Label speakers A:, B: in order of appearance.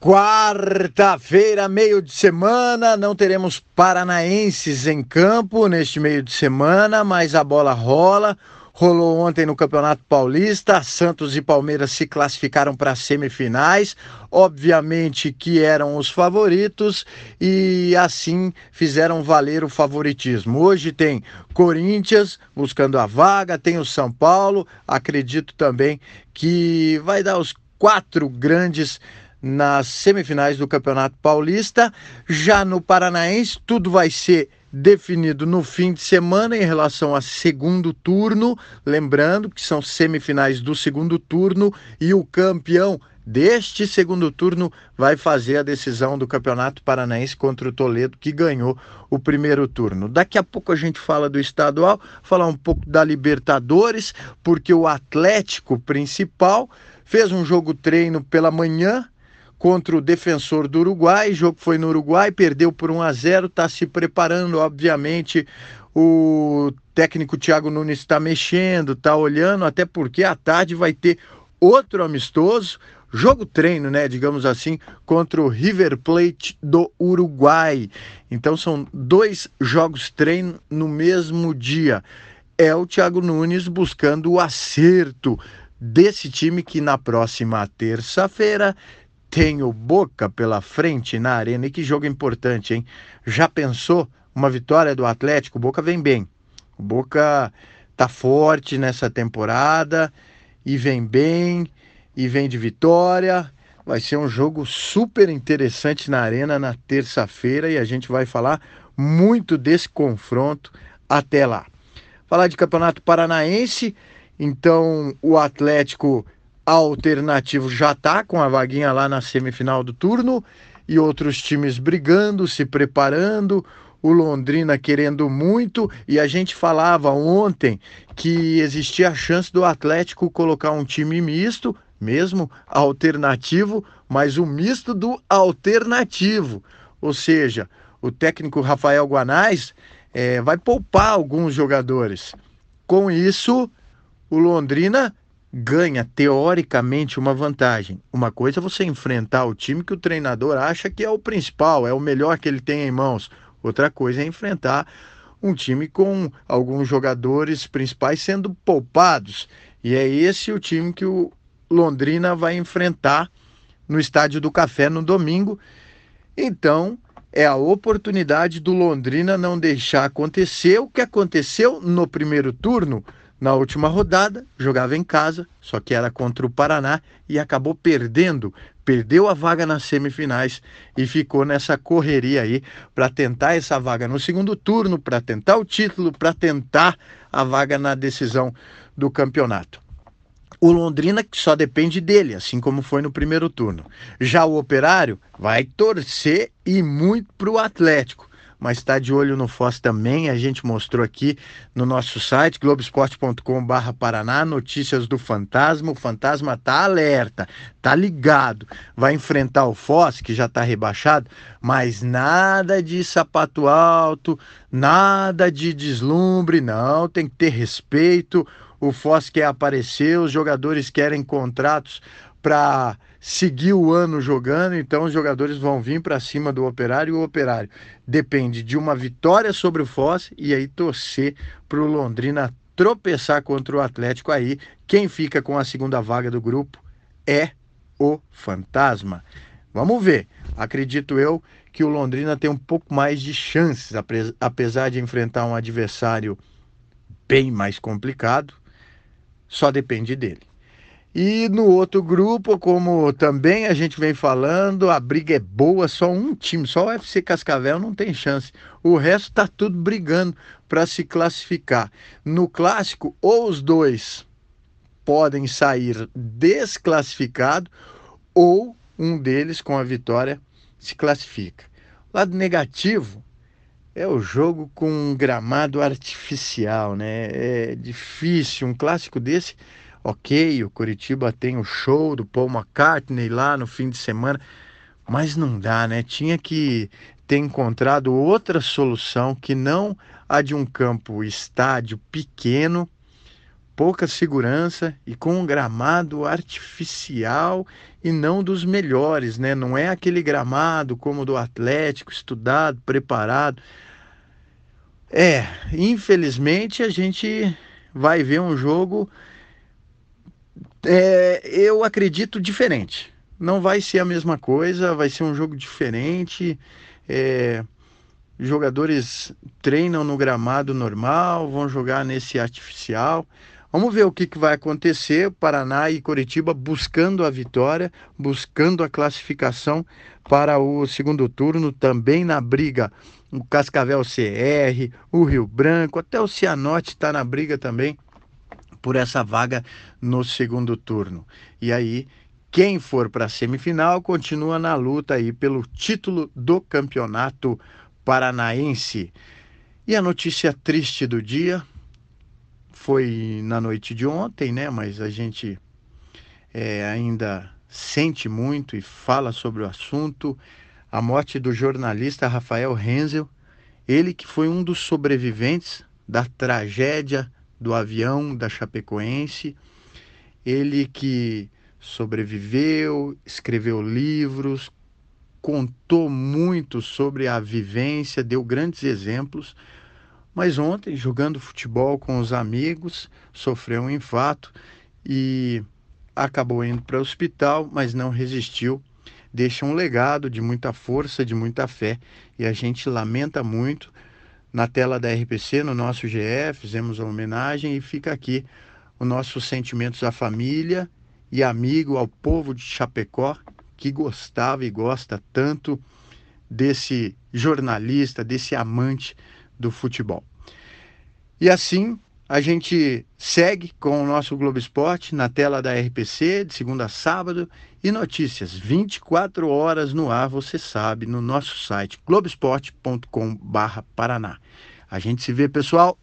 A: Quarta-feira, meio de semana, não teremos paranaenses em campo neste meio de semana, mas a bola rola. Rolou ontem no Campeonato Paulista, Santos e Palmeiras se classificaram para as semifinais, obviamente que eram os favoritos e assim fizeram valer o favoritismo. Hoje tem Corinthians buscando a vaga, tem o São Paulo, acredito também que vai dar os quatro grandes nas semifinais do Campeonato Paulista. Já no Paranaense, tudo vai ser definido no fim de semana em relação a segundo turno. Lembrando que são semifinais do segundo turno e o campeão deste segundo turno vai fazer a decisão do Campeonato Paranaense contra o Toledo, que ganhou o primeiro turno. Daqui a pouco a gente fala do estadual, falar um pouco da Libertadores, porque o Atlético principal fez um jogo treino pela manhã contra o defensor do Uruguai. O jogo foi no Uruguai, perdeu por 1 a 0, está se preparando, obviamente. O técnico Thiago Nunes está mexendo, está olhando, até porque à tarde vai ter outro amistoso, jogo treino, né, digamos assim, contra o River Plate do Uruguai. Então são dois jogos treino no mesmo dia. É o Thiago Nunes buscando o acerto desse time que na próxima terça-feira tem o Boca pela frente na arena. E que jogo importante, hein? Já pensou uma vitória do Atlético? O Boca vem bem. O Boca tá forte nessa temporada e vem bem e vem de vitória. Vai ser um jogo super interessante na arena na terça-feira e a gente vai falar muito desse confronto até lá. Falar de Campeonato Paranaense, então o Atlético alternativo já está com a vaguinha lá na semifinal do turno e outros times brigando, se preparando, o Londrina querendo muito e a gente falava ontem que existia a chance do Atlético colocar um time misto, mesmo alternativo, mas o misto do alternativo, ou seja, o técnico Rafael Guanais é, vai poupar alguns jogadores. Com isso, o Londrina ganha teoricamente uma vantagem. Uma coisa é você enfrentar o time que o treinador acha que é o principal, é o melhor que ele tem em mãos. Outra coisa é enfrentar um time com alguns jogadores principais sendo poupados. E é esse o time que o Londrina vai enfrentar no Estádio do Café no domingo. Então, é a oportunidade do Londrina não deixar acontecer o que aconteceu no primeiro turno na última rodada, jogava em casa, só que era contra o Paraná e acabou perdendo, perdeu a vaga nas semifinais e ficou nessa correria aí para tentar essa vaga no segundo turno, para tentar o título, para tentar a vaga na decisão do campeonato. O Londrina que só depende dele, assim como foi no primeiro turno. Já o Operário vai torcer e muito para o Atlético mas está de olho no Foz também. A gente mostrou aqui no nosso site, globesport.com.br Paraná, notícias do fantasma. O fantasma está alerta, está ligado. Vai enfrentar o Foz, que já está rebaixado, mas nada de sapato alto, nada de deslumbre, não. Tem que ter respeito. O Foz quer aparecer, os jogadores querem contratos para seguir o ano jogando, então os jogadores vão vir para cima do Operário e o Operário depende de uma vitória sobre o Foz e aí torcer para o Londrina tropeçar contra o Atlético aí. Quem fica com a segunda vaga do grupo é o Fantasma. Vamos ver. Acredito eu que o Londrina tem um pouco mais de chances, apesar de enfrentar um adversário bem mais complicado. Só depende dele. E no outro grupo, como também a gente vem falando, a briga é boa, só um time, só o FC Cascavel não tem chance. O resto está tudo brigando para se classificar. No clássico, ou os dois podem sair desclassificado, ou um deles com a vitória se classifica. Lado negativo é o jogo com um gramado artificial, né? É difícil, um clássico desse Ok, o Curitiba tem o show do Paul McCartney lá no fim de semana, mas não dá, né? Tinha que ter encontrado outra solução que não a de um campo estádio pequeno pouca segurança e com um gramado artificial e não dos melhores, né? Não é aquele gramado como do Atlético, estudado, preparado. É, infelizmente a gente vai ver um jogo, é, eu acredito, diferente. Não vai ser a mesma coisa, vai ser um jogo diferente. É, jogadores treinam no gramado normal, vão jogar nesse artificial. Vamos ver o que, que vai acontecer. Paraná e Coritiba buscando a vitória, buscando a classificação para o segundo turno, também na briga. O Cascavel CR, o Rio Branco, até o Cianorte está na briga também por essa vaga no segundo turno. E aí, quem for para a semifinal continua na luta aí pelo título do campeonato paranaense. E a notícia triste do dia foi na noite de ontem, né? Mas a gente é, ainda sente muito e fala sobre o assunto. A morte do jornalista Rafael Renzel, ele que foi um dos sobreviventes da tragédia do avião da Chapecoense, ele que sobreviveu, escreveu livros, contou muito sobre a vivência, deu grandes exemplos, mas ontem, jogando futebol com os amigos, sofreu um infarto e acabou indo para o hospital, mas não resistiu. Deixa um legado de muita força, de muita fé e a gente lamenta muito. Na tela da RPC, no nosso GE, fizemos a homenagem e fica aqui os nossos sentimentos à família e amigo ao povo de Chapecó que gostava e gosta tanto desse jornalista, desse amante do futebol. E assim a gente segue com o nosso Globo Esporte na tela da RPC, de segunda a sábado, e notícias 24 horas no ar, você sabe, no nosso site globesport.com/paraná. A gente se vê, pessoal.